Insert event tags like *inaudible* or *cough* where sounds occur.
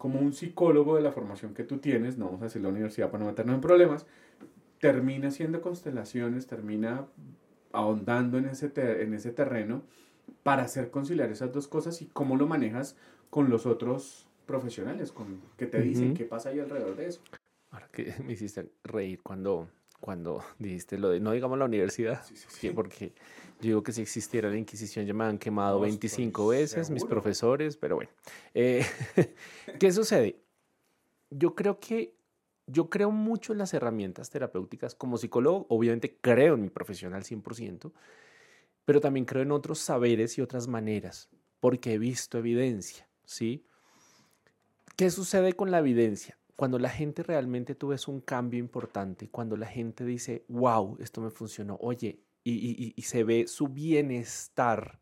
como un psicólogo de la formación que tú tienes, no vamos a decir la universidad para no meternos en problemas, termina haciendo constelaciones, termina ahondando en ese, en ese terreno para hacer conciliar esas dos cosas y cómo lo manejas con los otros profesionales, con, que te dicen qué pasa ahí alrededor de eso. Ahora que *laughs* me hiciste reír cuando, cuando *laughs* dijiste lo de, no digamos la universidad, porque yo digo que si existiera la Inquisición ya me han quemado 25 veces mis profesores, pero bueno. Eh, *laughs* ¿Qué sucede? Yo creo que yo creo mucho en las herramientas terapéuticas. Como psicólogo, obviamente creo en mi profesión al 100%, pero también creo en otros saberes y otras maneras, porque he visto evidencia, ¿sí? ¿Qué sucede con la evidencia? Cuando la gente realmente tú ves un cambio importante, cuando la gente dice, wow, esto me funcionó, oye, y, y se ve su bienestar